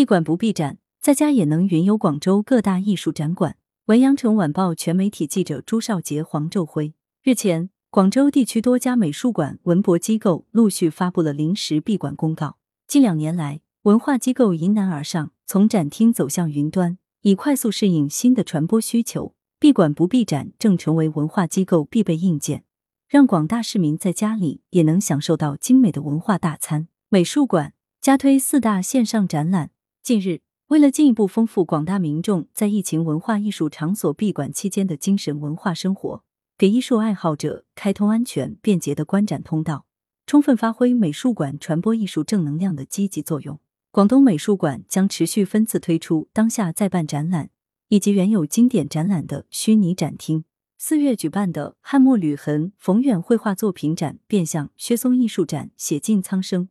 闭馆不闭展，在家也能云游广州各大艺术展馆。文阳城晚报全媒体记者朱少杰、黄昼辉日前，广州地区多家美术馆、文博机构陆续发布了临时闭馆公告。近两年来，文化机构迎难而上，从展厅走向云端，以快速适应新的传播需求。闭馆不闭展正成为文化机构必备硬件，让广大市民在家里也能享受到精美的文化大餐。美术馆加推四大线上展览。近日，为了进一步丰富广大民众在疫情文化艺术场所闭馆期间的精神文化生活，给艺术爱好者开通安全便捷的观展通道，充分发挥美术馆传播艺术正能量的积极作用，广东美术馆将持续分次推出当下在办展览。以及原有经典展览的虚拟展厅。四月举办的汉墨吕痕冯远绘画作品展、变相薛松艺术展、写尽苍生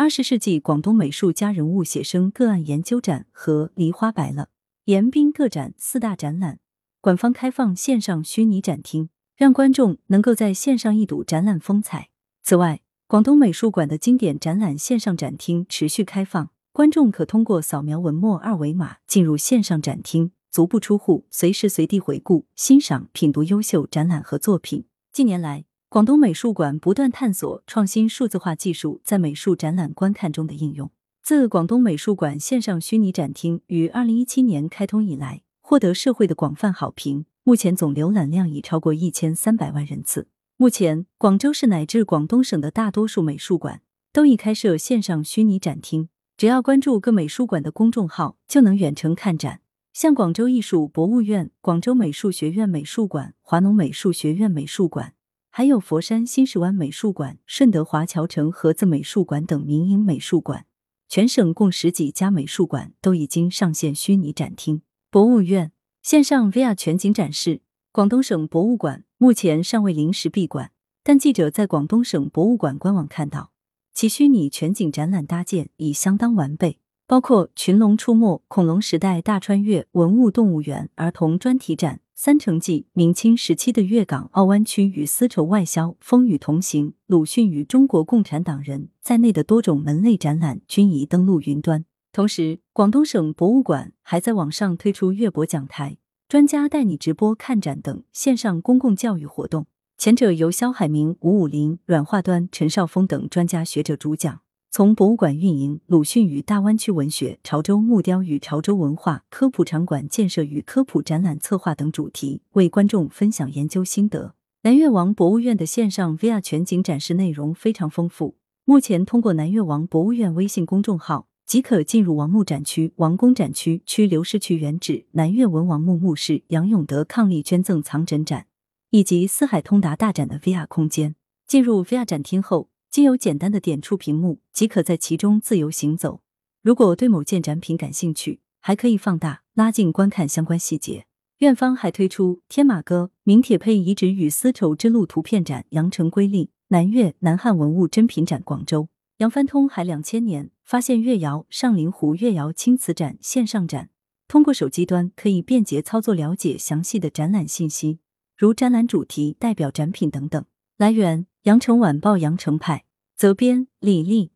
二十世纪广东美术家人物写生个案研究展和梨花白了、严彬个展四大展览，馆方开放线上虚拟展厅，让观众能够在线上一睹展览风采。此外，广东美术馆的经典展览线上展厅持续开放，观众可通过扫描文末二维码进入线上展厅。足不出户，随时随地回顾、欣赏、品读优秀展览和作品。近年来，广东美术馆不断探索创新数字化技术在美术展览观看中的应用。自广东美术馆线上虚拟展厅于二零一七年开通以来，获得社会的广泛好评，目前总浏览量已超过一千三百万人次。目前，广州市乃至广东省的大多数美术馆都已开设线上虚拟展厅，只要关注各美术馆的公众号，就能远程看展。像广州艺术博物院、广州美术学院美术馆、华农美术学院美术馆，还有佛山新石湾美术馆、顺德华侨城盒子美术馆等民营美术馆，全省共十几家美术馆都已经上线虚拟展厅。博物院线上 VR 全景展示，广东省博物馆目前尚未临时闭馆，但记者在广东省博物馆官网看到，其虚拟全景展览搭建已相当完备。包括《群龙出没》《恐龙时代大穿越》文物动物园儿童专题展、《三城记》明清时期的粤港澳湾区与丝绸外销、《风雨同行》鲁迅与中国共产党人在内的多种门类展览均已登陆云端。同时，广东省博物馆还在网上推出粤博讲台、专家带你直播看展等线上公共教育活动，前者由肖海明、吴武林、阮化端、陈少峰等专家学者主讲。从博物馆运营、鲁迅与大湾区文学、潮州木雕与潮州文化、科普场馆建设与科普展览策划等主题，为观众分享研究心得。南越王博物院的线上 VR 全景展示内容非常丰富，目前通过南越王博物院微信公众号即可进入王墓展区、王宫展区、区流失区原址南越文王墓墓室杨永德伉俪捐赠藏枕展以及四海通达大展的 VR 空间。进入 VR 展厅后。经由简单的点触屏幕，即可在其中自由行走。如果对某件展品感兴趣，还可以放大、拉近观看相关细节。院方还推出天马歌、明铁胚遗址与丝绸之路图片展、羊城瑰丽南越南汉文物珍品展广州、扬帆通海两千年发现越窑上林湖越窑青瓷展线上展。通过手机端可以便捷操作，了解详细的展览信息，如展览主题、代表展品等等。来源。羊城晚报羊城派责编李丽。